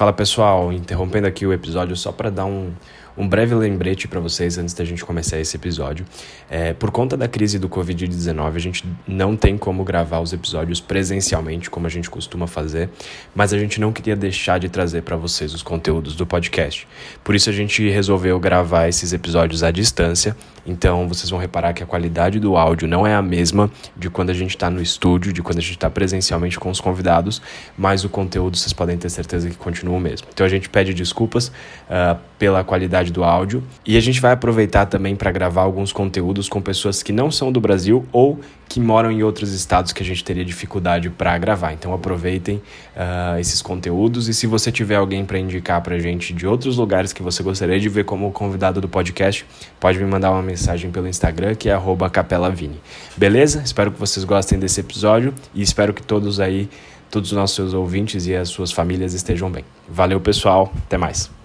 Fala pessoal, interrompendo aqui o episódio só para dar um, um breve lembrete para vocês antes da gente começar esse episódio. É, por conta da crise do Covid-19, a gente não tem como gravar os episódios presencialmente, como a gente costuma fazer, mas a gente não queria deixar de trazer para vocês os conteúdos do podcast. Por isso a gente resolveu gravar esses episódios à distância. Então vocês vão reparar que a qualidade do áudio não é a mesma de quando a gente está no estúdio, de quando a gente está presencialmente com os convidados, mas o conteúdo vocês podem ter certeza que continua o mesmo. Então a gente pede desculpas uh, pela qualidade qualidade do áudio. E a gente vai aproveitar também para gravar alguns conteúdos com pessoas que não são do Brasil ou que moram em outros estados que a gente teria dificuldade para gravar. Então aproveitem uh, esses conteúdos e se você tiver alguém para indicar para gente de outros lugares que você gostaria de ver como convidado do podcast, pode me mandar uma mensagem pelo Instagram que é @capelavini. Beleza? Espero que vocês gostem desse episódio e espero que todos aí, todos os nossos ouvintes e as suas famílias estejam bem. Valeu, pessoal. Até mais.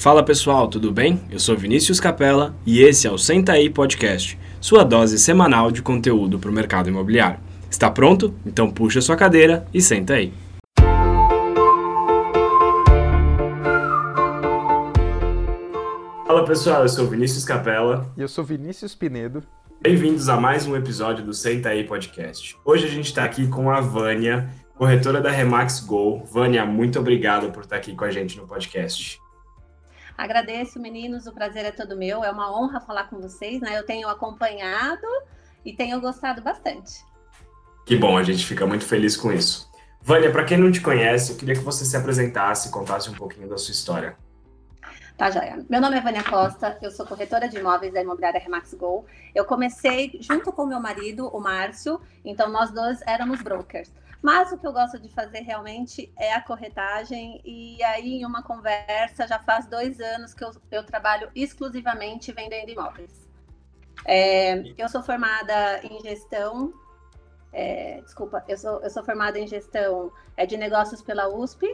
Fala pessoal, tudo bem? Eu sou Vinícius Capella e esse é o Senta aí Podcast, sua dose semanal de conteúdo para o mercado imobiliário. Está pronto? Então puxa sua cadeira e senta aí. Fala pessoal, eu sou Vinícius Capella. E eu sou Vinícius Pinedo. Bem-vindos a mais um episódio do Senta aí Podcast. Hoje a gente está aqui com a Vânia, corretora da Remax Go. Vânia, muito obrigado por estar aqui com a gente no podcast. Agradeço, meninos, o prazer é todo meu. É uma honra falar com vocês, né? Eu tenho acompanhado e tenho gostado bastante. Que bom, a gente fica muito feliz com isso. Vânia, para quem não te conhece, eu queria que você se apresentasse e contasse um pouquinho da sua história. Tá, Joia. Meu nome é Vânia Costa, eu sou corretora de imóveis da imobiliária Remax Go. Eu comecei junto com meu marido, o Márcio, então nós dois éramos brokers. Mas o que eu gosto de fazer realmente é a corretagem. E aí, em uma conversa, já faz dois anos que eu, eu trabalho exclusivamente vendendo imóveis. É, eu sou formada em gestão. É, desculpa, eu sou, eu sou formada em gestão é, de negócios pela USP.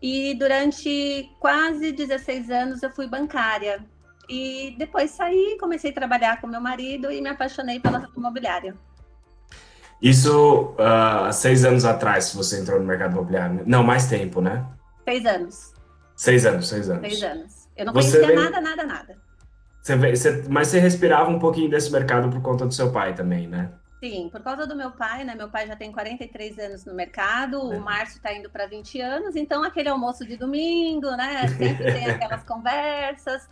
E durante quase 16 anos eu fui bancária. E depois saí, comecei a trabalhar com meu marido e me apaixonei pela imobiliária. Isso uh, seis anos atrás, se você entrou no mercado imobiliário. Não, mais tempo, né? Seis anos. Seis anos, seis anos. Seis anos. Eu não você conhecia vem... nada, nada, nada. Você, você, mas você respirava um pouquinho desse mercado por conta do seu pai também, né? Sim, por causa do meu pai, né? Meu pai já tem 43 anos no mercado, é. o Márcio está indo para 20 anos, então aquele almoço de domingo, né? Sempre tem aquelas conversas.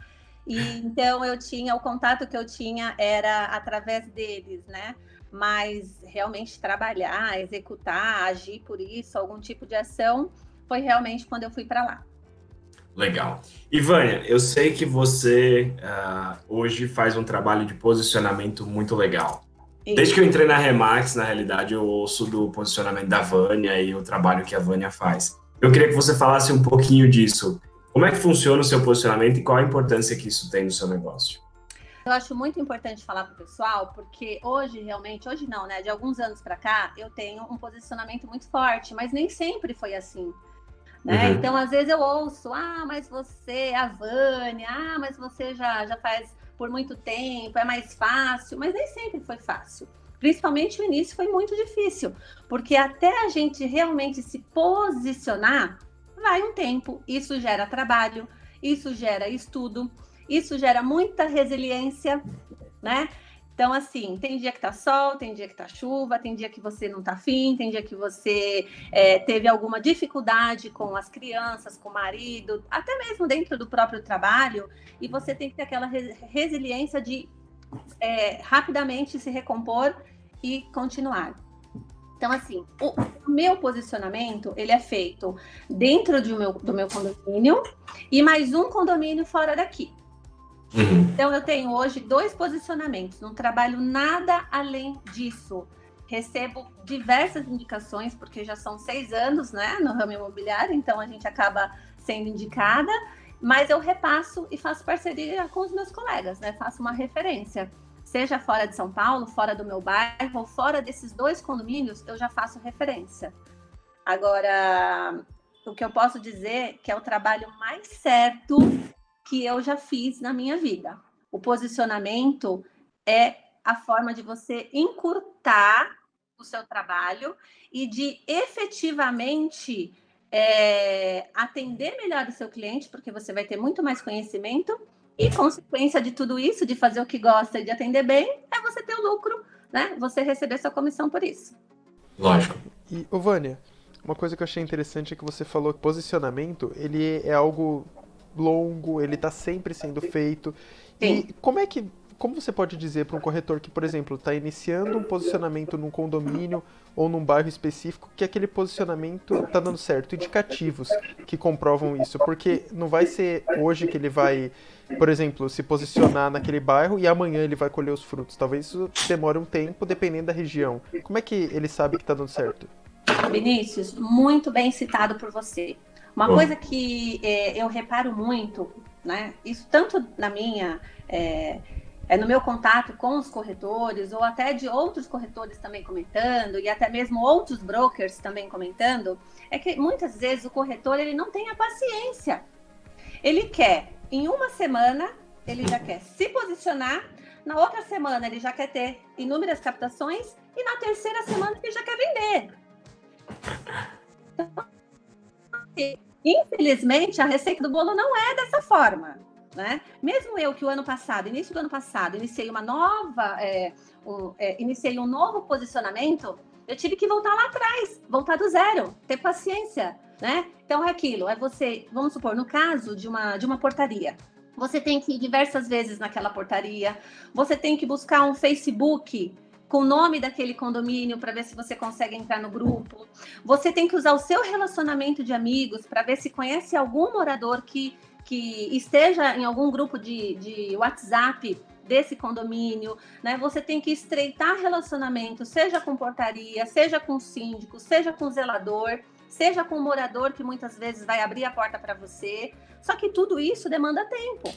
E então eu tinha, o contato que eu tinha era através deles, né? Mas realmente trabalhar, executar, agir por isso, algum tipo de ação, foi realmente quando eu fui para lá. Legal. Ivânia, eu sei que você uh, hoje faz um trabalho de posicionamento muito legal. Isso. Desde que eu entrei na Remax, na realidade, eu ouço do posicionamento da Vânia e o trabalho que a Vânia faz. Eu queria que você falasse um pouquinho disso. Como é que funciona o seu posicionamento e qual a importância que isso tem no seu negócio? Eu acho muito importante falar para o pessoal, porque hoje, realmente, hoje não, né? De alguns anos para cá, eu tenho um posicionamento muito forte, mas nem sempre foi assim. Né? Uhum. Então, às vezes eu ouço, ah, mas você, a Vânia, ah, mas você já, já faz por muito tempo, é mais fácil, mas nem sempre foi fácil. Principalmente o início foi muito difícil, porque até a gente realmente se posicionar, vai um tempo. Isso gera trabalho, isso gera estudo, isso gera muita resiliência, né? Então, assim, tem dia que tá sol, tem dia que tá chuva, tem dia que você não tá afim, tem dia que você é, teve alguma dificuldade com as crianças, com o marido, até mesmo dentro do próprio trabalho, e você tem que ter aquela resiliência de é, rapidamente se recompor e continuar. Então, assim, o, meu posicionamento, ele é feito dentro meu, do meu condomínio e mais um condomínio fora daqui. Uhum. Então, eu tenho hoje dois posicionamentos, não trabalho nada além disso. Recebo diversas indicações, porque já são seis anos né, no ramo imobiliário, então a gente acaba sendo indicada, mas eu repasso e faço parceria com os meus colegas, né? Faço uma referência. Seja fora de São Paulo, fora do meu bairro, ou fora desses dois condomínios, eu já faço referência. Agora, o que eu posso dizer que é o trabalho mais certo que eu já fiz na minha vida. O posicionamento é a forma de você encurtar o seu trabalho e de efetivamente é, atender melhor o seu cliente, porque você vai ter muito mais conhecimento, e consequência de tudo isso, de fazer o que gosta e de atender bem, é você ter o lucro, né? Você receber sua comissão por isso. Lógico. E, ô Vânia, uma coisa que eu achei interessante é que você falou que posicionamento, ele é algo longo, ele está sempre sendo feito. Sim. E como é que como você pode dizer para um corretor que, por exemplo, está iniciando um posicionamento num condomínio ou num bairro específico que aquele posicionamento está dando certo? Indicativos que comprovam isso, porque não vai ser hoje que ele vai, por exemplo, se posicionar naquele bairro e amanhã ele vai colher os frutos. Talvez isso demore um tempo, dependendo da região. Como é que ele sabe que está dando certo? Vinícius, muito bem citado por você. Uma coisa que é, eu reparo muito, né? Isso tanto na minha é, é, no meu contato com os corretores, ou até de outros corretores também comentando, e até mesmo outros brokers também comentando, é que muitas vezes o corretor ele não tem a paciência. Ele quer, em uma semana, ele já quer se posicionar, na outra semana ele já quer ter inúmeras captações, e na terceira semana ele já quer vender. Então, infelizmente, a receita do bolo não é dessa forma. Né? Mesmo eu que o ano passado, início do ano passado, iniciei uma nova, é, um, é, iniciei um novo posicionamento, eu tive que voltar lá atrás, voltar do zero, ter paciência, né? Então é aquilo, é você, vamos supor, no caso de uma, de uma portaria, você tem que ir diversas vezes naquela portaria, você tem que buscar um Facebook com o nome daquele condomínio para ver se você consegue entrar no grupo. Você tem que usar o seu relacionamento de amigos para ver se conhece algum morador que que esteja em algum grupo de, de WhatsApp desse condomínio, né? Você tem que estreitar relacionamento, seja com portaria, seja com síndico, seja com zelador, seja com morador que muitas vezes vai abrir a porta para você. Só que tudo isso demanda tempo.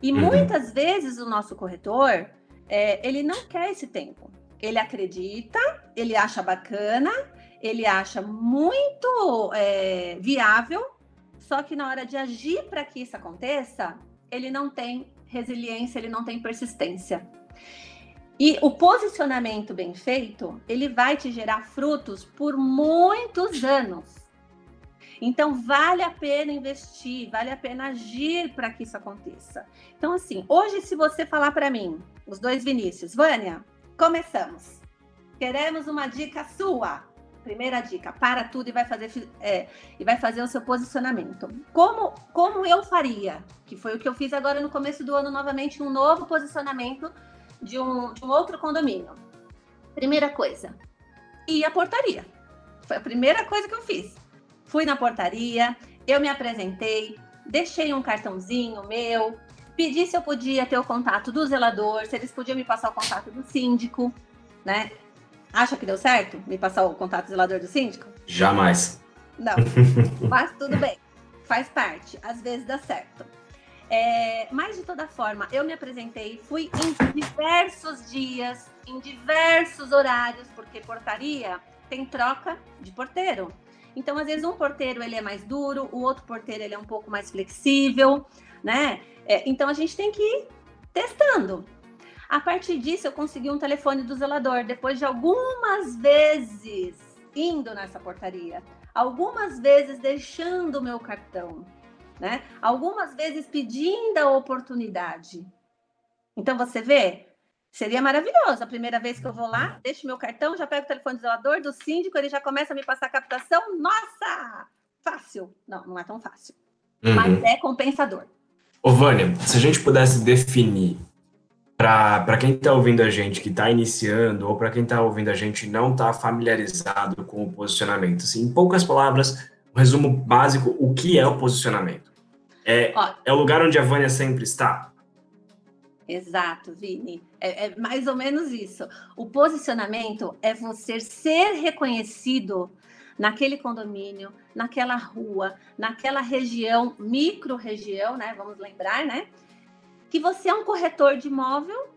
E uhum. muitas vezes o nosso corretor, é, ele não quer esse tempo. Ele acredita, ele acha bacana, ele acha muito é, viável só que na hora de agir para que isso aconteça, ele não tem resiliência, ele não tem persistência. E o posicionamento bem feito, ele vai te gerar frutos por muitos anos. Então, vale a pena investir, vale a pena agir para que isso aconteça. Então, assim, hoje, se você falar para mim, os dois Vinícius, Vânia, começamos. Queremos uma dica sua. Primeira dica, para tudo e vai fazer, é, e vai fazer o seu posicionamento. Como, como eu faria? Que foi o que eu fiz agora no começo do ano, novamente, um novo posicionamento de um, de um outro condomínio. Primeira coisa, ir à portaria. Foi a primeira coisa que eu fiz. Fui na portaria, eu me apresentei, deixei um cartãozinho meu, pedi se eu podia ter o contato do zelador, se eles podiam me passar o contato do síndico, né? Acha que deu certo? Me passar o contato do zelador do síndico? Jamais. Não, mas tudo bem. Faz parte. Às vezes dá certo. É, mas de toda forma, eu me apresentei, fui em diversos dias, em diversos horários, porque portaria tem troca de porteiro. Então, às vezes, um porteiro ele é mais duro, o outro porteiro ele é um pouco mais flexível, né? É, então, a gente tem que ir testando. A partir disso, eu consegui um telefone do zelador, depois de algumas vezes indo nessa portaria, algumas vezes deixando o meu cartão, né? Algumas vezes pedindo a oportunidade. Então, você vê, seria maravilhoso. A primeira vez que eu vou lá, deixo meu cartão, já pego o telefone do zelador, do síndico, ele já começa a me passar a captação. Nossa! Fácil. Não, não é tão fácil. Uhum. Mas é compensador. Ô, Vânia, se a gente pudesse definir para quem está ouvindo a gente que está iniciando ou para quem está ouvindo a gente e não está familiarizado com o posicionamento, assim, em poucas palavras, um resumo básico, o que é o posicionamento? É, é o lugar onde a Vânia sempre está? Exato, Vini. É, é, mais ou menos isso. O posicionamento é você ser reconhecido naquele condomínio, naquela rua, naquela região, micro-região, né? Vamos lembrar, né? que você é um corretor de imóvel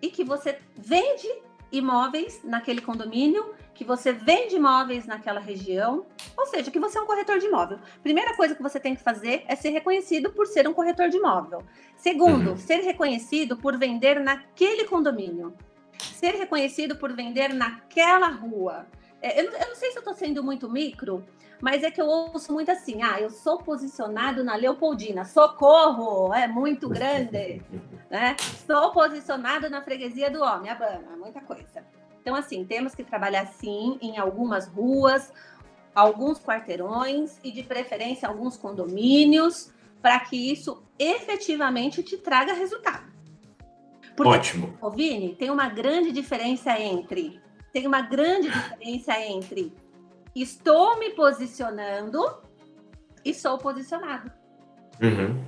e que você vende imóveis naquele condomínio, que você vende imóveis naquela região, ou seja, que você é um corretor de imóvel. Primeira coisa que você tem que fazer é ser reconhecido por ser um corretor de imóvel. Segundo, uhum. ser reconhecido por vender naquele condomínio. Ser reconhecido por vender naquela rua. É, eu, eu, não sei se eu estou sendo muito micro, mas é que eu ouço muito assim: ah, eu sou posicionado na Leopoldina, socorro, é muito grande. né? Sou posicionado na freguesia do homem, Abana, muita coisa. Então, assim, temos que trabalhar sim em algumas ruas, alguns quarteirões e, de preferência, alguns condomínios, para que isso efetivamente te traga resultado. Porque, Ótimo. Ô, Vini, tem uma grande diferença entre tem uma grande diferença entre estou me posicionando e sou posicionado. Uhum.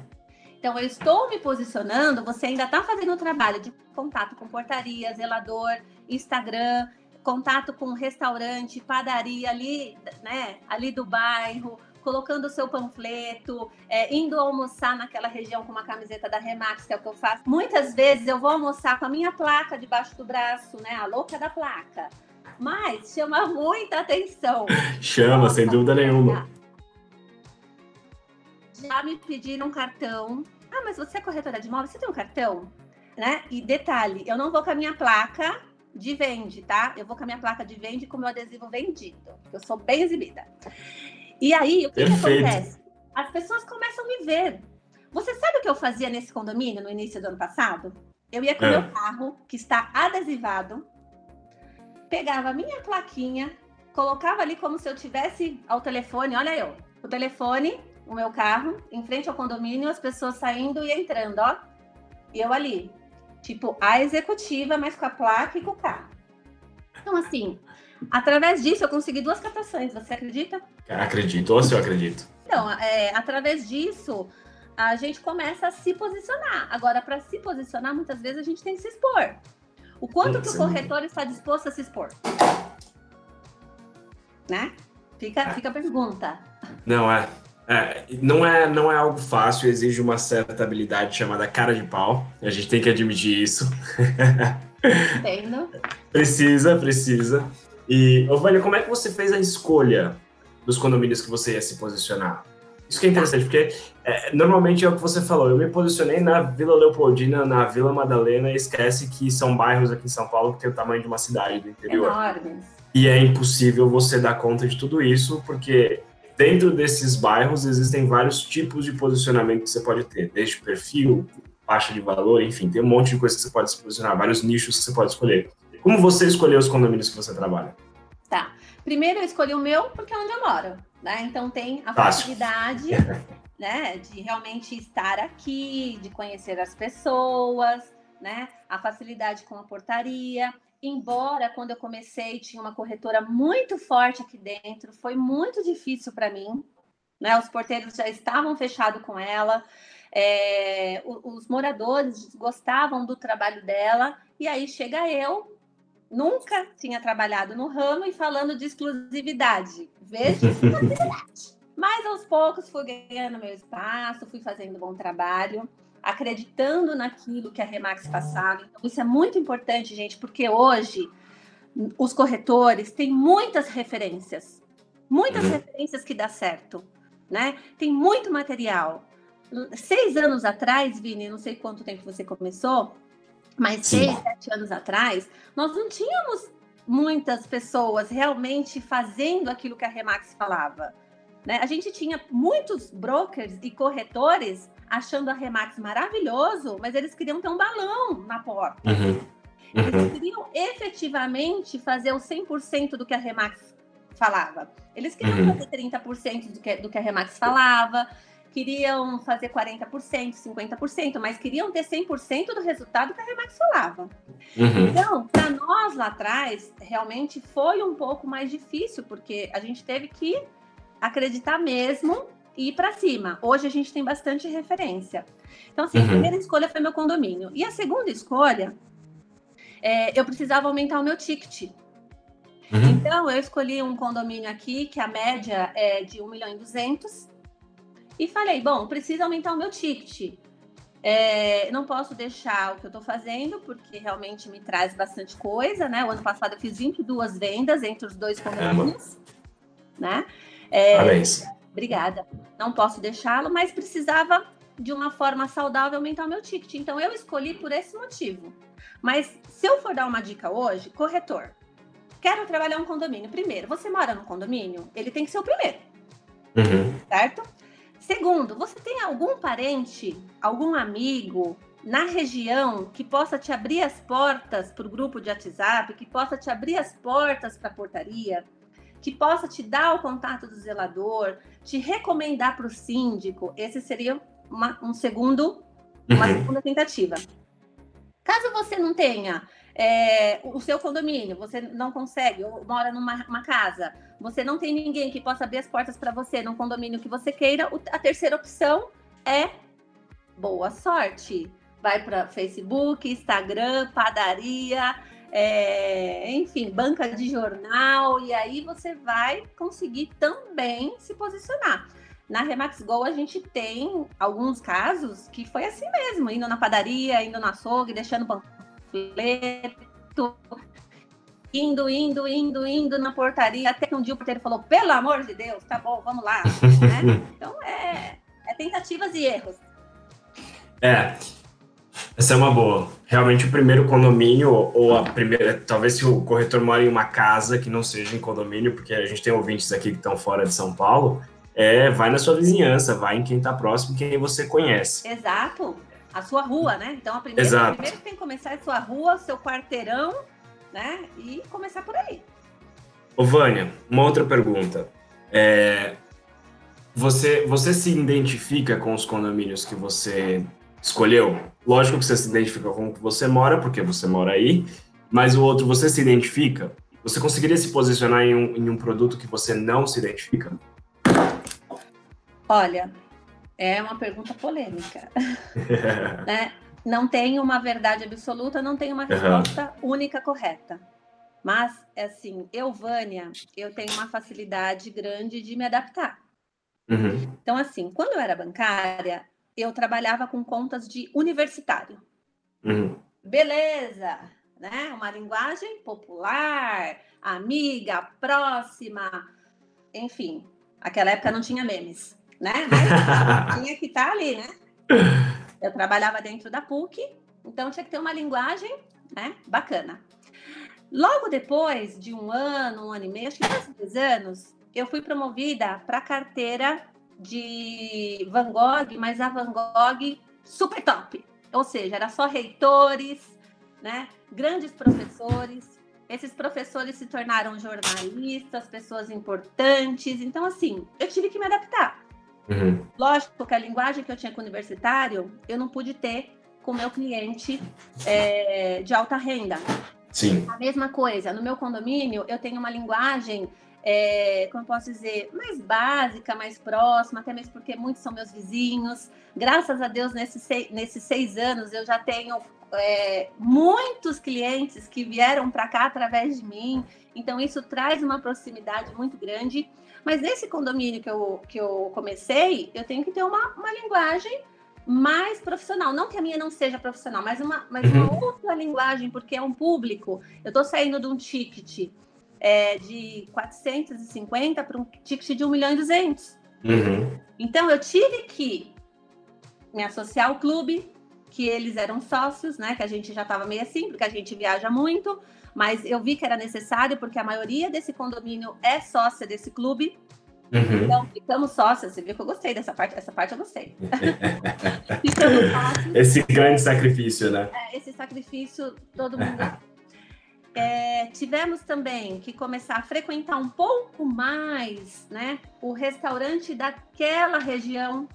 Então, eu estou me posicionando, você ainda está fazendo o trabalho de contato com portaria, zelador, Instagram, contato com restaurante, padaria ali, né, ali do bairro, colocando o seu panfleto, é, indo almoçar naquela região com uma camiseta da Remax, que é o que eu faço. Muitas vezes eu vou almoçar com a minha placa debaixo do braço, né? A louca da placa. Mas chama muita atenção. Chama, Nossa, sem dúvida nenhuma. Já me pediram cartão. Ah, mas você é corretora de imóveis? Você tem um cartão? Né? E detalhe, eu não vou com a minha placa de vende, tá? Eu vou com a minha placa de vende com o meu adesivo vendido. Eu sou bem exibida. E aí, o que, que acontece? As pessoas começam a me ver. Você sabe o que eu fazia nesse condomínio no início do ano passado? Eu ia com o é. meu carro, que está adesivado, pegava a minha plaquinha, colocava ali como se eu tivesse ao telefone, olha eu, o telefone, o meu carro, em frente ao condomínio, as pessoas saindo e entrando, ó. E eu ali, tipo, a executiva, mas com a placa e com o carro. Então, assim, Através disso, eu consegui duas captações, você acredita? Acredito, ou se eu acredito. Então, é, através disso, a gente começa a se posicionar. Agora, para se posicionar, muitas vezes a gente tem que se expor. O quanto que o corretor está disposto a se expor? Né? Fica, é. fica a pergunta. Não, é, é, não é. Não é algo fácil, exige uma certa habilidade chamada cara de pau. A gente tem que admitir isso. Entendo. precisa, precisa. E, Ovânia, como é que você fez a escolha dos condomínios que você ia se posicionar? Isso que é interessante, porque é, normalmente é o que você falou. Eu me posicionei na Vila Leopoldina, na Vila Madalena, e esquece que são bairros aqui em São Paulo que tem o tamanho de uma cidade do interior. Enormes. E é impossível você dar conta de tudo isso, porque dentro desses bairros existem vários tipos de posicionamento que você pode ter, desde perfil, faixa de valor, enfim, tem um monte de coisas que você pode se posicionar, vários nichos que você pode escolher. Como você escolheu os condomínios que você trabalha? Tá. Primeiro eu escolhi o meu porque é onde eu moro, né? Então tem a Fácil. facilidade, né, de realmente estar aqui, de conhecer as pessoas, né? A facilidade com a portaria. Embora quando eu comecei tinha uma corretora muito forte aqui dentro, foi muito difícil para mim, né? Os porteiros já estavam fechados com ela. É, os moradores gostavam do trabalho dela, e aí chega eu, nunca tinha trabalhado no ramo e falando de exclusividade. Veja exclusividade. Mas aos poucos fui ganhando meu espaço, fui fazendo bom trabalho, acreditando naquilo que a Remax passava. Então, isso é muito importante, gente, porque hoje os corretores têm muitas referências, muitas uhum. referências que dá certo, né? Tem muito material. Seis anos atrás, Vini, não sei quanto tempo você começou, mas Sim. seis, sete anos atrás, nós não tínhamos muitas pessoas realmente fazendo aquilo que a Remax falava. Né? A gente tinha muitos brokers e corretores achando a Remax maravilhoso, mas eles queriam ter um balão na porta. Uhum. Eles uhum. queriam efetivamente fazer o 100% do que a Remax falava. Eles queriam uhum. fazer 30% do que, do que a Remax falava queriam fazer 40%, 50%, mas queriam ter 100% do resultado que a Remax falava. Uhum. Então, para nós lá atrás, realmente foi um pouco mais difícil, porque a gente teve que acreditar mesmo e ir para cima. Hoje a gente tem bastante referência. Então, assim, uhum. a primeira escolha foi meu condomínio. E a segunda escolha, é, eu precisava aumentar o meu ticket. Uhum. Então, eu escolhi um condomínio aqui, que a média é de 1 milhão e 200 e falei, bom, preciso aumentar o meu ticket. É, não posso deixar o que eu estou fazendo, porque realmente me traz bastante coisa, né? O ano passado eu fiz 22 vendas entre os dois condomínios, né? É, Parabéns. Obrigada. Não posso deixá-lo, mas precisava de uma forma saudável aumentar o meu ticket. Então eu escolhi por esse motivo. Mas se eu for dar uma dica hoje, corretor, quero trabalhar um condomínio. Primeiro, você mora no condomínio, ele tem que ser o primeiro. Uhum. Certo? Segundo, você tem algum parente, algum amigo na região que possa te abrir as portas para o grupo de WhatsApp, que possa te abrir as portas para a portaria, que possa te dar o contato do zelador, te recomendar para o síndico. Esse seria uma, um segundo, uma uhum. segunda tentativa. Caso você não tenha é, o seu condomínio, você não consegue, ou mora numa casa, você não tem ninguém que possa abrir as portas para você num condomínio que você queira, a terceira opção é boa sorte vai para Facebook, Instagram, padaria, é, enfim, banca de jornal, e aí você vai conseguir também se posicionar. Na Remax Go a gente tem alguns casos que foi assim mesmo, indo na padaria, indo no açougue, deixando panfleto, indo, indo, indo, indo na portaria, até que um dia o porteiro falou, pelo amor de Deus, tá bom, vamos lá. né? Então é, é tentativas e erros. É, essa é uma boa. Realmente o primeiro condomínio ou a primeira, talvez se o corretor mora em uma casa que não seja em condomínio, porque a gente tem ouvintes aqui que estão fora de São Paulo, é, vai na sua vizinhança, vai em quem está próximo, quem você conhece. Exato. A sua rua, né? Então a primeira, Exato. primeiro tem que começar a sua rua, seu quarteirão, né? E começar por aí. Ô Vânia, uma outra pergunta. É, você, você se identifica com os condomínios que você escolheu. Lógico que você se identifica com o que você mora, porque você mora aí, mas o outro você se identifica. Você conseguiria se posicionar em um, em um produto que você não se identifica? Olha, é uma pergunta polêmica. né? Não tem uma verdade absoluta, não tem uma resposta uhum. única correta. Mas, assim, eu, Vânia, eu tenho uma facilidade grande de me adaptar. Uhum. Então, assim, quando eu era bancária, eu trabalhava com contas de universitário. Uhum. Beleza, né? Uma linguagem popular, amiga, próxima, enfim. Aquela época não tinha memes, né? Mas tinha que estar tá ali, né? Eu trabalhava dentro da PUC, então tinha que ter uma linguagem, né? Bacana. Logo depois de um ano, um ano e meio, acho que quase dois anos, eu fui promovida para carteira de Van Gogh, mas a Van Gogh super top. Ou seja, era só reitores, né? grandes professores. Esses professores se tornaram jornalistas, pessoas importantes. Então, assim, eu tive que me adaptar. Uhum. Lógico que a linguagem que eu tinha com o universitário, eu não pude ter com o meu cliente é, de alta renda. Sim. A mesma coisa, no meu condomínio, eu tenho uma linguagem é, como eu posso dizer, mais básica, mais próxima, até mesmo porque muitos são meus vizinhos. Graças a Deus, nesses seis, nesses seis anos, eu já tenho é, muitos clientes que vieram para cá através de mim. Então, isso traz uma proximidade muito grande. Mas nesse condomínio que eu, que eu comecei, eu tenho que ter uma, uma linguagem mais profissional. Não que a minha não seja profissional, mas uma, mas uma uhum. outra linguagem, porque é um público. Eu estou saindo de um ticket é, de 450 para um ticket de 1 milhão e 200. Uhum. Então, eu tive que me associar ao clube, que eles eram sócios, né? Que a gente já estava meio assim, porque a gente viaja muito, mas eu vi que era necessário, porque a maioria desse condomínio é sócia desse clube. Uhum. Então, ficamos sócios. Você viu que eu gostei dessa parte? Essa parte eu gostei. ficamos sócios. Esse grande sacrifício, né? É, esse sacrifício, todo mundo é, tivemos também que começar a frequentar um pouco mais né, o restaurante daquela região.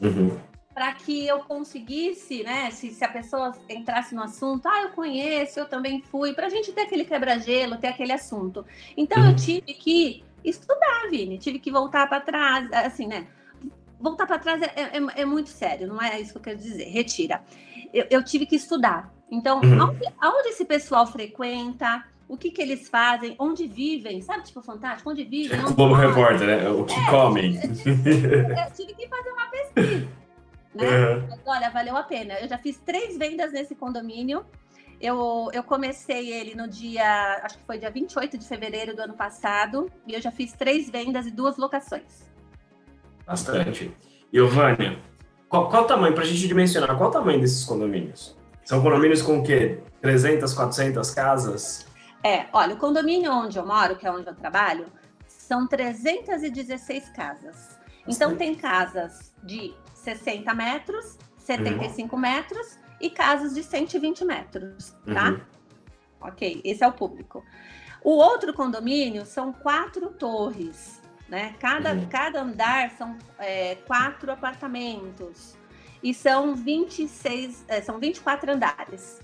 Uhum. Para que eu conseguisse, né? Se, se a pessoa entrasse no assunto, ah, eu conheço, eu também fui, para a gente ter aquele quebra-gelo, ter aquele assunto. Então uhum. eu tive que estudar, Vini, tive que voltar para trás, assim, né? Voltar para trás é, é, é, muito sério, não é isso que eu quero dizer, retira. Eu, eu tive que estudar, então, uhum. aonde, aonde, esse pessoal frequenta? O que, que eles fazem? Onde vivem? Sabe, tipo, fantástico? Onde vivem? Onde Como repórter, né? O que é, comem. Eu tive, eu tive, que fazer uma pesquisa. Né? Uhum. Mas, olha, valeu a pena. Eu já fiz três vendas nesse condomínio. Eu, eu comecei ele no dia, acho que foi dia 28 de fevereiro do ano passado, e eu já fiz três vendas e duas locações. Bastante. E, Vânia, qual, qual o tamanho, para a gente dimensionar, qual o tamanho desses condomínios? São condomínios com o quê? 300, 400 casas? É, olha, o condomínio onde eu moro, que é onde eu trabalho, são 316 casas. Então, tem casas de 60 metros, 75 uhum. metros e casas de 120 metros, tá? Uhum. Ok, esse é o público. O outro condomínio são quatro torres, né? Cada, uhum. cada andar são é, quatro apartamentos e são 26, é, são 24 andares.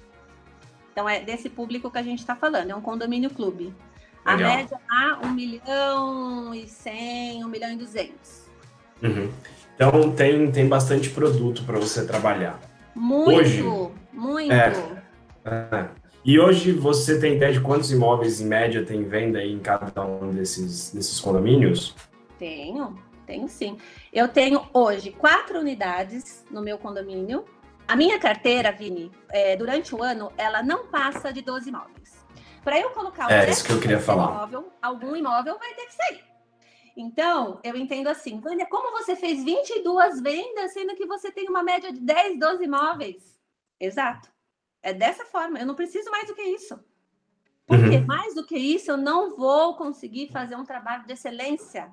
Então é desse público que a gente está falando, é um condomínio clube. A Legal. média lá, 1 milhão e 100, 1 milhão e 200. Uhum. Então tem, tem bastante produto para você trabalhar. Muito, hoje, muito. É, é, e hoje você tem ideia de quantos imóveis em média tem venda em cada um desses, desses condomínios? Tenho, tenho sim. Eu tenho hoje quatro unidades no meu condomínio. A minha carteira, Vini, é, durante o ano, ela não passa de 12 imóveis. Para eu colocar é, isso que eu queria falar. Imóvel, algum imóvel vai ter que sair. Então, eu entendo assim, Vânia, como você fez 22 vendas, sendo que você tem uma média de 10, 12 imóveis? Exato. É dessa forma. Eu não preciso mais do que isso. Porque uhum. mais do que isso, eu não vou conseguir fazer um trabalho de excelência.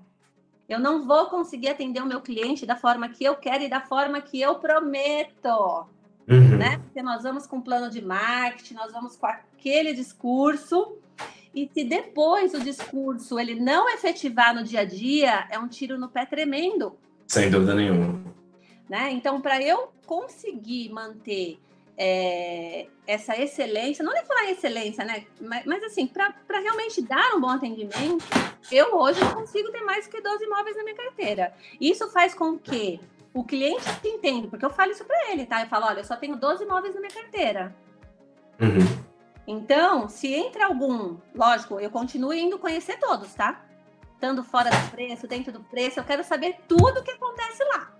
Eu não vou conseguir atender o meu cliente da forma que eu quero e da forma que eu prometo. Uhum. Né? Porque nós vamos com um plano de marketing, nós vamos com aquele discurso e se depois o discurso ele não efetivar no dia a dia, é um tiro no pé tremendo. Sem dúvida nenhuma. Né? Então, para eu conseguir manter é, essa excelência, não nem falar excelência, né? Mas, mas assim, para realmente dar um bom atendimento, eu hoje consigo ter mais que 12 imóveis na minha carteira. Isso faz com que o cliente entenda, porque eu falo isso para ele, tá? Eu falo, olha, eu só tenho 12 imóveis na minha carteira. Uhum. Então, se entra algum, lógico, eu continuo indo conhecer todos, tá? Estando fora do preço, dentro do preço, eu quero saber tudo o que acontece lá.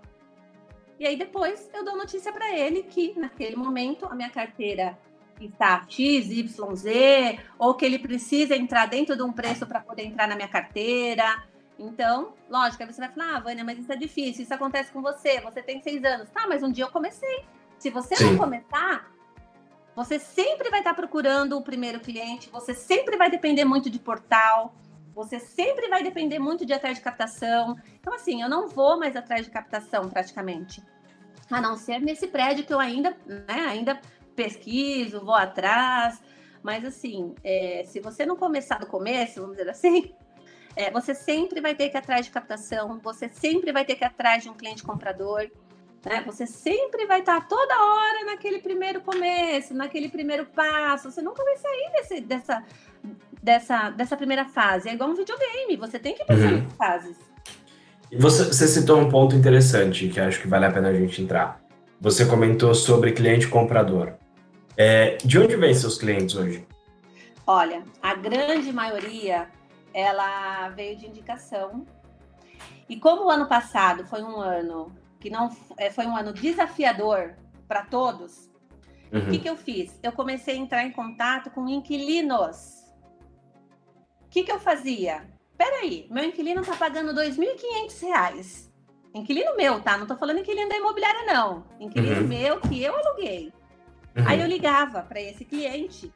E aí depois eu dou notícia para ele que naquele momento a minha carteira está X, Y, Z, ou que ele precisa entrar dentro de um preço para poder entrar na minha carteira. Então, lógico, aí você vai falar, ah, Vânia, mas isso é difícil, isso acontece com você, você tem seis anos. Tá, mas um dia eu comecei. Se você Sim. não começar, você sempre vai estar procurando o primeiro cliente, você sempre vai depender muito de portal, você sempre vai depender muito de atrás de captação. Então, assim, eu não vou mais atrás de captação praticamente. A não ser nesse prédio que eu ainda, né, ainda pesquiso, vou atrás. Mas, assim, é, se você não começar do começo, vamos dizer assim, é, você sempre vai ter que ir atrás de captação, você sempre vai ter que ir atrás de um cliente comprador. Né? Você sempre vai estar toda hora naquele primeiro começo, naquele primeiro passo. Você nunca vai sair desse, dessa, dessa, dessa primeira fase. É igual um videogame, você tem que passar uhum. em fases. Você, você citou um ponto interessante que acho que vale a pena a gente entrar. Você comentou sobre cliente comprador. É, de onde vêm seus clientes hoje? Olha, a grande maioria ela veio de indicação. E como o ano passado foi um ano que não é, foi um ano desafiador para todos, uhum. o que, que eu fiz? Eu comecei a entrar em contato com inquilinos. O que, que eu fazia? Peraí, meu inquilino está pagando R$ 2.500. Inquilino meu, tá? Não estou falando inquilino da imobiliária, não. Inquilino uhum. meu que eu aluguei. Uhum. Aí eu ligava para esse cliente.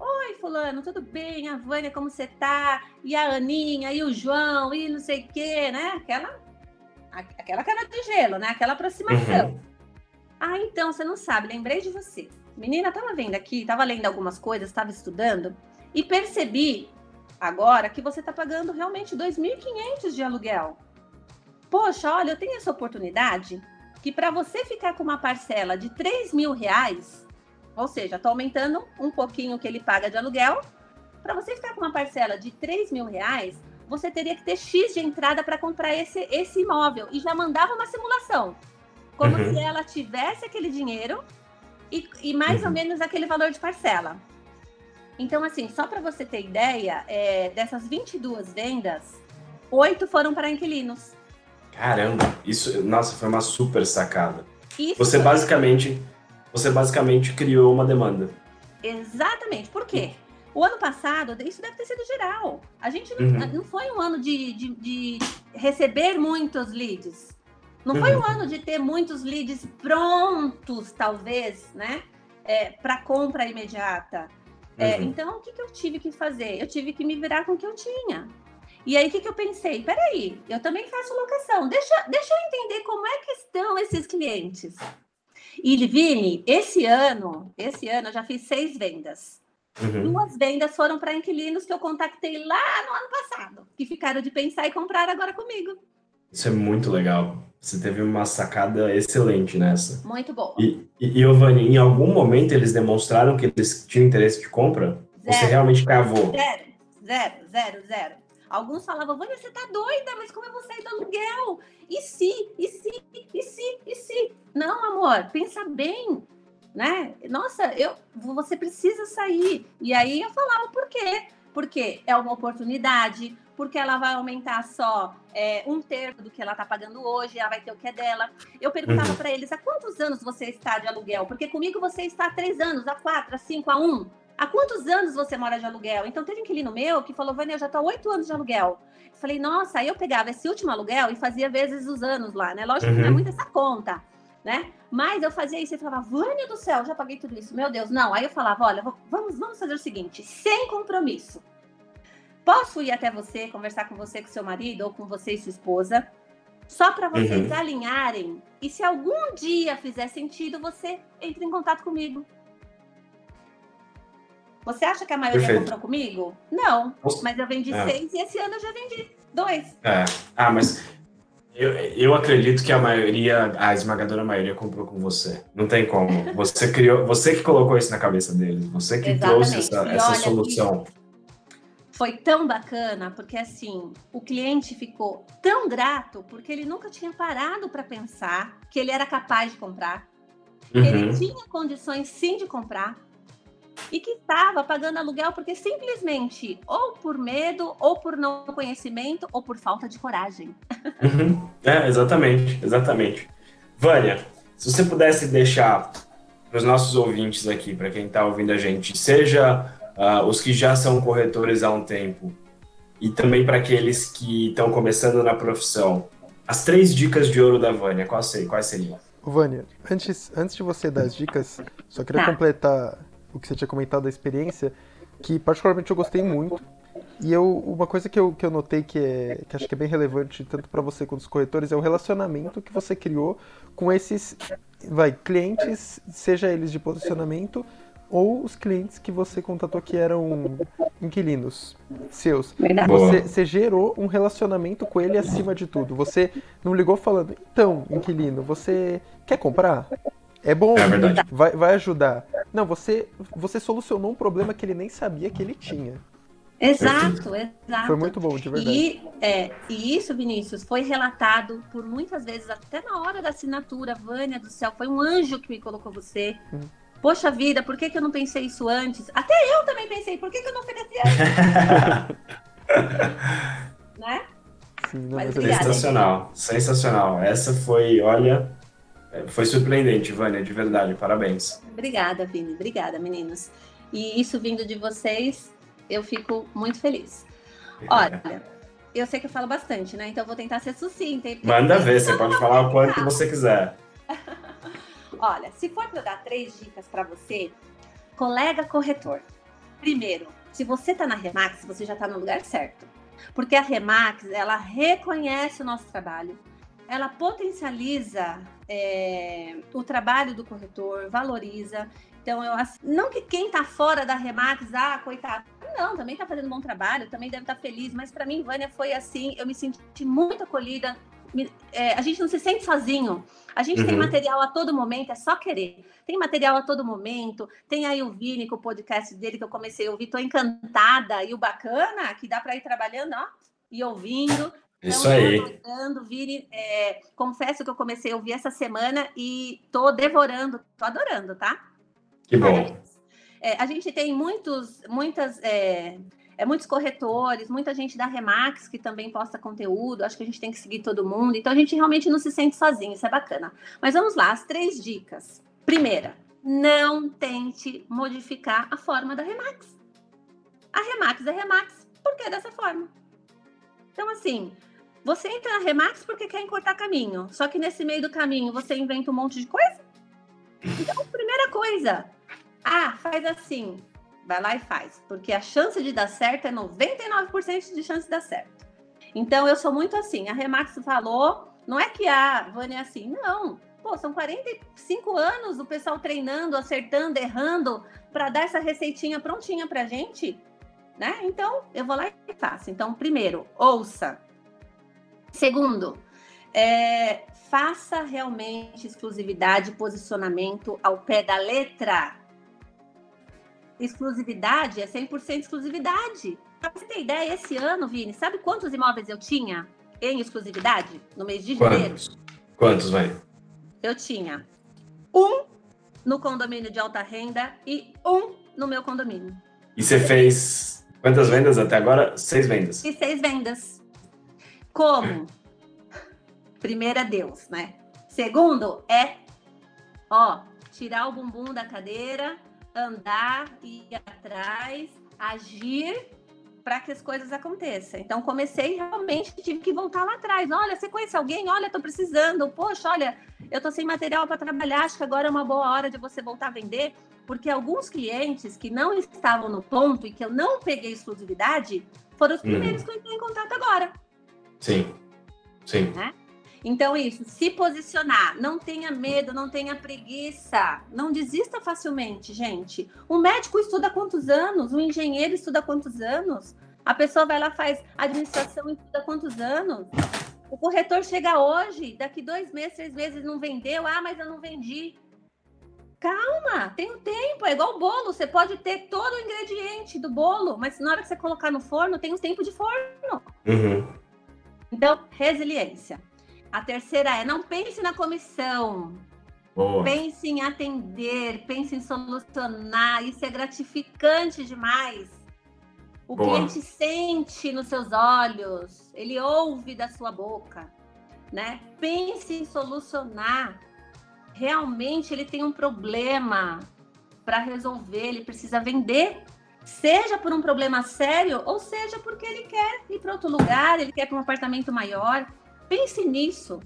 Oi, fulano, tudo bem? A Vânia, como você tá? E a Aninha, e o João, e não sei o quê, né? Aquela aquela cara de gelo, né? Aquela aproximação. Uhum. Ah, então, você não sabe, lembrei de você. Menina, tava vendo aqui, tava lendo algumas coisas, tava estudando e percebi agora que você tá pagando realmente 2.500 de aluguel. Poxa, olha, eu tenho essa oportunidade que para você ficar com uma parcela de 3 mil reais, ou seja, tô aumentando um pouquinho o que ele paga de aluguel, para você ficar com uma parcela de 3 mil reais, você teria que ter X de entrada para comprar esse, esse imóvel. E já mandava uma simulação. Como uhum. se ela tivesse aquele dinheiro e, e mais uhum. ou menos aquele valor de parcela. Então, assim, só para você ter ideia, é, dessas 22 vendas, oito foram para inquilinos. Caramba, isso, nossa, foi uma super sacada. Isso você basicamente, você basicamente criou uma demanda. Exatamente. Por quê? O ano passado, isso deve ter sido geral. A gente não, uhum. não foi um ano de, de, de, receber muitos leads. Não uhum. foi um ano de ter muitos leads prontos, talvez, né? É, para compra imediata. É, então, o que, que eu tive que fazer? Eu tive que me virar com o que eu tinha. E aí, o que, que eu pensei? Peraí, eu também faço locação. Deixa, deixa eu entender como é que estão esses clientes. E, Livine, esse ano, esse ano eu já fiz seis vendas. Uhum. Duas vendas foram para inquilinos que eu contactei lá no ano passado, que ficaram de pensar e comprar agora comigo. Isso é muito legal. Você teve uma sacada excelente nessa. Muito bom. E, e, Giovanni, em algum momento eles demonstraram que eles tinham interesse de compra? Zero. Você realmente cavou? Zero, zero, zero, zero. Alguns falavam, Vânia, você tá doida, mas como eu vou sair do aluguel? E se, e se, e se, e se? Não, amor, pensa bem, né? Nossa, eu, você precisa sair. E aí eu falava, por quê? Porque é uma oportunidade, porque ela vai aumentar só é, um terço do que ela está pagando hoje, ela vai ter o que é dela. Eu perguntava uhum. para eles, há quantos anos você está de aluguel? Porque comigo você está há três anos, há quatro, há cinco, há um. Há quantos anos você mora de aluguel? Então, teve um inquilino meu que falou, Vânia, eu já estou há oito anos de aluguel. Eu falei, nossa, aí eu pegava esse último aluguel e fazia vezes os anos lá, né? Lógico uhum. que não é uhum. muito essa conta, né? Mas eu fazia isso e falava, Vânia do céu, já paguei tudo isso, meu Deus, não. Aí eu falava, olha, vamos, vamos fazer o seguinte, sem compromisso. Posso ir até você, conversar com você, com seu marido, ou com você e sua esposa, só para vocês uhum. alinharem. E se algum dia fizer sentido, você entre em contato comigo. Você acha que a maioria Perfeito. comprou comigo? Não. Mas eu vendi é. seis e esse ano eu já vendi dois. É. Ah, mas eu, eu acredito que a maioria, a esmagadora maioria comprou com você. Não tem como. Você criou, você que colocou isso na cabeça deles. Você que Exatamente. trouxe essa, essa solução. Foi tão bacana, porque assim, o cliente ficou tão grato porque ele nunca tinha parado para pensar que ele era capaz de comprar. Uhum. Ele tinha condições sim de comprar e que estava pagando aluguel porque simplesmente ou por medo, ou por não conhecimento, ou por falta de coragem. Uhum. É, exatamente, exatamente. Vânia, se você pudesse deixar para os nossos ouvintes aqui, para quem está ouvindo a gente, seja uh, os que já são corretores há um tempo e também para aqueles que estão começando na profissão, as três dicas de ouro da Vânia, quais, quais seriam? Vânia, antes, antes de você dar as dicas, só queria tá. completar o que você tinha comentado da experiência, que particularmente eu gostei muito. E eu, uma coisa que eu, que eu notei que, é, que acho que é bem relevante, tanto para você quanto os corretores, é o relacionamento que você criou com esses vai, clientes, seja eles de posicionamento ou os clientes que você contatou que eram inquilinos seus. Você, você, gerou um relacionamento com ele acima de tudo. Você não ligou falando, então, inquilino, você quer comprar? É bom, é vai, vai ajudar. Não, você, você solucionou um problema que ele nem sabia que ele tinha. Exato, exato. Foi muito bom, de verdade. E, é, e isso, Vinícius, foi relatado por muitas vezes, até na hora da assinatura. Vânia do céu, foi um anjo que me colocou você. Uhum. Poxa vida, por que, que eu não pensei isso antes? Até eu também pensei, por que, que eu não ofereci antes? né? Sim, não, mas, sensacional, sensacional. Essa foi, olha, é, foi surpreendente, Vânia, de verdade, parabéns. Obrigada, Vini, obrigada, meninos. E isso vindo de vocês, eu fico muito feliz. Olha, eu sei que eu falo bastante, né? Então eu vou tentar ser sucinta. Manda ver, você pode falar o quanto você quiser. Olha, se for para eu dar três dicas para você, colega corretor. Primeiro, se você está na Remax, você já está no lugar certo. Porque a Remax, ela reconhece o nosso trabalho, ela potencializa é, o trabalho do corretor, valoriza. Então, eu não que quem está fora da Remax, ah, coitado, não, também está fazendo um bom trabalho, também deve estar tá feliz, mas para mim, Vânia, foi assim, eu me senti muito acolhida, é, a gente não se sente sozinho. A gente uhum. tem material a todo momento, é só querer. Tem material a todo momento. Tem aí o Vini com o podcast dele que eu comecei a ouvir, tô encantada. E o bacana que dá para ir trabalhando, ó, e ouvindo. Isso então, aí. Adorando, Vini, é, confesso que eu comecei a ouvir essa semana e tô devorando, tô adorando, tá? Que bom. É, a gente tem muitos, muitas, é, é, muitos corretores, muita gente da Remax que também posta conteúdo. Acho que a gente tem que seguir todo mundo. Então a gente realmente não se sente sozinho, isso é bacana. Mas vamos lá, as três dicas. Primeira, não tente modificar a forma da Remax. A Remax é Remax, porque é dessa forma. Então, assim, você entra na Remax porque quer encurtar caminho. Só que nesse meio do caminho você inventa um monte de coisa. Então, primeira coisa. Ah, faz assim. Vai lá e faz, porque a chance de dar certo é 99% de chance de dar certo. Então eu sou muito assim, a Remax falou, não é que a Vânia é assim, não. Pô, são 45 anos o pessoal treinando, acertando, errando para dar essa receitinha prontinha pra gente, né? Então, eu vou lá e faço. Então, primeiro, ouça. Segundo, é, faça realmente exclusividade, posicionamento ao pé da letra. Exclusividade é 100% exclusividade. Pra você ter ideia, esse ano, Vini, sabe quantos imóveis eu tinha em exclusividade no mês de janeiro? Quantos? Quantos, vai? Eu tinha um no condomínio de alta renda e um no meu condomínio. E você fez quantas vendas até agora? Seis vendas. E seis vendas. Como? Primeiro é Deus, né? Segundo é, ó, tirar o bumbum da cadeira, andar, ir atrás, agir para que as coisas aconteçam. Então comecei realmente tive que voltar lá atrás. Olha, você conhece alguém? Olha, estou precisando. Poxa, olha, eu estou sem material para trabalhar. Acho que agora é uma boa hora de você voltar a vender, porque alguns clientes que não estavam no ponto e que eu não peguei exclusividade foram os primeiros que eu entrei em contato agora. Sim, sim. Né? Então, isso, se posicionar, não tenha medo, não tenha preguiça, não desista facilmente, gente. O médico estuda quantos anos? O engenheiro estuda quantos anos? A pessoa vai lá, faz administração e estuda quantos anos? O corretor chega hoje, daqui dois meses, três meses não vendeu, ah, mas eu não vendi. Calma, tem um tempo, é igual o bolo. Você pode ter todo o ingrediente do bolo, mas na hora que você colocar no forno, tem um tempo de forno. Uhum. Então, resiliência. A terceira é não pense na comissão. Boa. Pense em atender, pense em solucionar. Isso é gratificante demais. O Boa. cliente sente nos seus olhos, ele ouve da sua boca, né? Pense em solucionar. Realmente ele tem um problema para resolver, ele precisa vender, seja por um problema sério ou seja porque ele quer ir para outro lugar, ele quer para um apartamento maior. Pense nisso.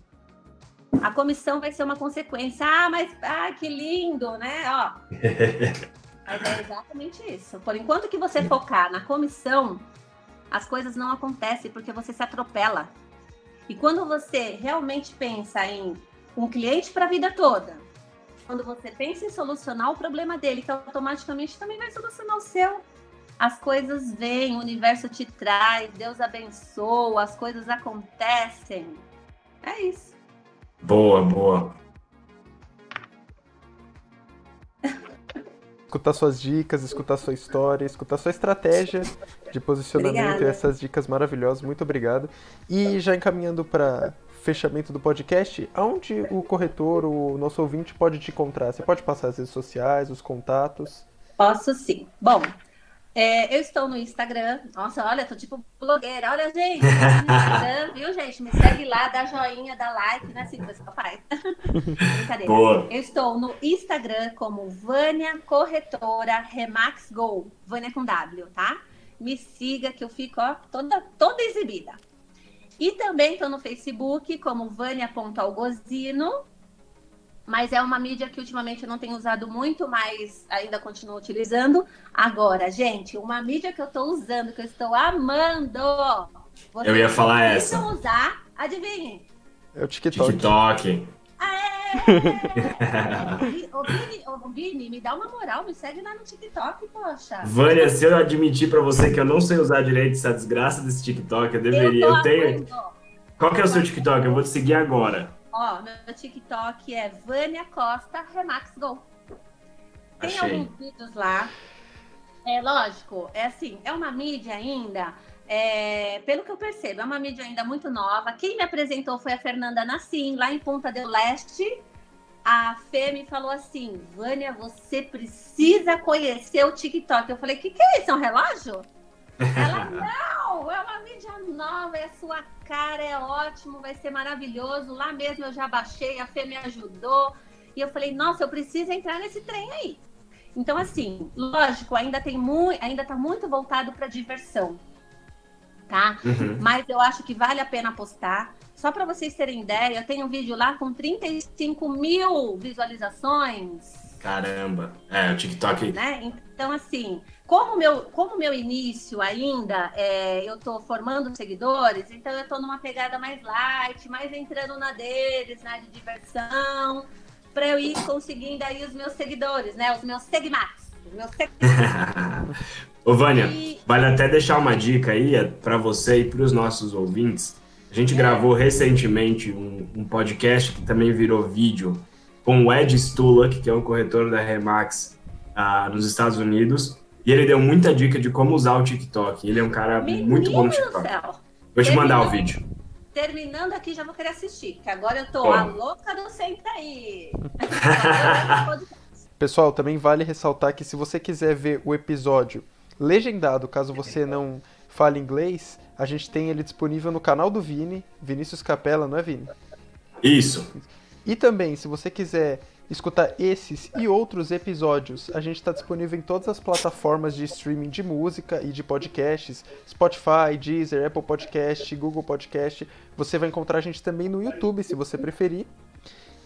A comissão vai ser uma consequência. Ah, mas ah, que lindo, né? Ó. mas é exatamente isso. Por enquanto que você focar na comissão, as coisas não acontecem porque você se atropela. E quando você realmente pensa em um cliente para a vida toda, quando você pensa em solucionar o problema dele, que automaticamente também vai solucionar o seu, as coisas vêm, o universo te traz, Deus abençoa, as coisas acontecem. É isso. Boa, boa. escutar suas dicas, escutar sua história, escutar sua estratégia de posicionamento Obrigada. e essas dicas maravilhosas. Muito obrigado. E já encaminhando para fechamento do podcast, aonde o corretor, o nosso ouvinte pode te encontrar? Você pode passar as redes sociais, os contatos? Posso sim. Bom, é, eu estou no Instagram. Nossa, olha, tô tipo blogueira. Olha, gente, no Instagram, viu, gente? Me segue lá, dá joinha, dá like, né? Assim que você faz. Brincadeira. Boa. Eu estou no Instagram como Vânia Corretora Remax Go. Vânia com W, tá? Me siga que eu fico, ó, toda, toda exibida. E também estou no Facebook como Vânia.algozino mas é uma mídia que ultimamente eu não tenho usado muito, mas ainda continuo utilizando. Agora, gente, uma mídia que eu estou usando, que eu estou amando. eu ia falar essa. usar, adivinhe. É o TikTok. TikTok. ô, Vini, ô, Vini, me dá uma moral, me segue lá no TikTok, poxa. Vânia, se eu admitir para você que eu não sei usar direito essa desgraça desse TikTok, eu deveria. Eu, eu tenho. Qual que é o seu TikTok? Eu vou te seguir agora. Ó, meu TikTok é Vânia Costa Remax Go. Tem Achei. alguns vídeos lá. É lógico, é assim, é uma mídia ainda, é, pelo que eu percebo, é uma mídia ainda muito nova. Quem me apresentou foi a Fernanda Nassim, lá em Ponta del Leste. A Fê me falou assim: Vânia, você precisa conhecer o TikTok. Eu falei: o que, que é isso? É um relógio? Ela, não, é uma mídia nova, é sua cara, é ótimo, vai ser maravilhoso. Lá mesmo eu já baixei, a Fê me ajudou. E eu falei, nossa, eu preciso entrar nesse trem aí. Então, assim, lógico, ainda tem muito, ainda tá muito voltado para diversão. Tá? Uhum. Mas eu acho que vale a pena apostar. Só para vocês terem ideia, eu tenho um vídeo lá com 35 mil visualizações Caramba. É, o TikTok. Né? Então, assim, como meu, como meu início ainda, é, eu estou formando seguidores, então eu estou numa pegada mais light, mais entrando na deles, né, de diversão, para eu ir conseguindo aí os meus seguidores, né, os meus segmatos. Os meus seguidores. Ô, Vânia, e... vale até deixar uma dica aí é, para você e para os nossos ouvintes. A gente é. gravou recentemente um, um, podcast que também virou vídeo com o Ed Stulak, que é um corretor da Remax uh, nos Estados Unidos. E ele deu muita dica de como usar o TikTok. Ele é um cara Menino muito bom no TikTok. Vou te mandar o vídeo. Terminando aqui, já vou querer assistir, porque agora eu tô Bom. a louca do Senta aí. Pessoal, também vale ressaltar que se você quiser ver o episódio legendado, caso você não fale inglês, a gente tem ele disponível no canal do Vini, Vinícius Capella, não é Vini? Isso. E também, se você quiser escutar esses e outros episódios, a gente está disponível em todas as plataformas de streaming de música e de podcasts, Spotify, Deezer, Apple Podcast, Google Podcast. Você vai encontrar a gente também no YouTube, se você preferir.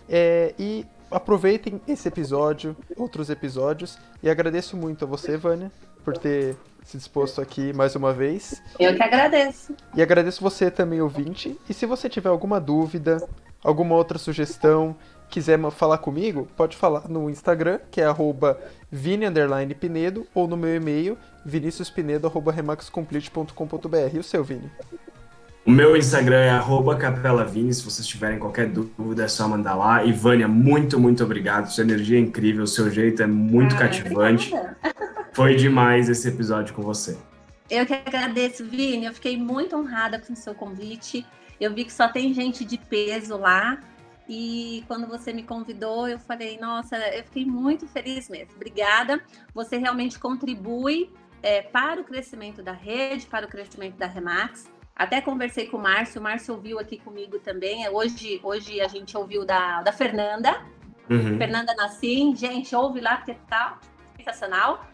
É, e aproveitem esse episódio, outros episódios, e agradeço muito a você, Vânia, por ter se disposto aqui mais uma vez. Eu que agradeço. E agradeço você também, ouvinte. E se você tiver alguma dúvida, alguma outra sugestão, quiser falar comigo, pode falar no Instagram, que é arroba vini_pinedo, ou no meu e-mail, viniciuspinedo.remaxcomplete.com.br. E o seu, Vini? O meu Instagram é arroba capelavini, se vocês tiverem qualquer dúvida é só mandar lá. E Vânia, muito, muito obrigado. Sua energia é incrível, seu jeito é muito ah, cativante. Obrigada. Foi demais esse episódio com você. Eu que agradeço, Vini. Eu fiquei muito honrada com o seu convite. Eu vi que só tem gente de peso lá. E quando você me convidou, eu falei, nossa, eu fiquei muito feliz mesmo. Obrigada. Você realmente contribui é, para o crescimento da rede, para o crescimento da Remax. Até conversei com o Márcio, o Márcio ouviu aqui comigo também. Hoje, hoje a gente ouviu da, da Fernanda, uhum. Fernanda Nassim. Gente, ouve lá porque tá sensacional.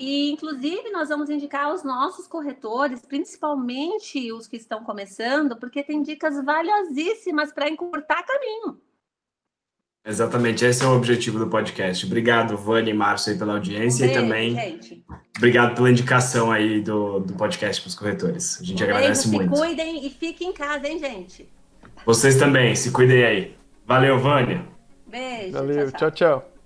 E, inclusive, nós vamos indicar os nossos corretores, principalmente os que estão começando, porque tem dicas valiosíssimas para encurtar caminho. Exatamente, esse é o objetivo do podcast. Obrigado, Vânia e Márcio, aí, pela audiência Beijo, e também gente. obrigado pela indicação aí do, do podcast para os corretores. A gente agradece se muito. Se cuidem e fiquem em casa, hein, gente? Vocês também, se cuidem aí. Valeu, Vânia. Beijo. Valeu, tchau, tchau. tchau.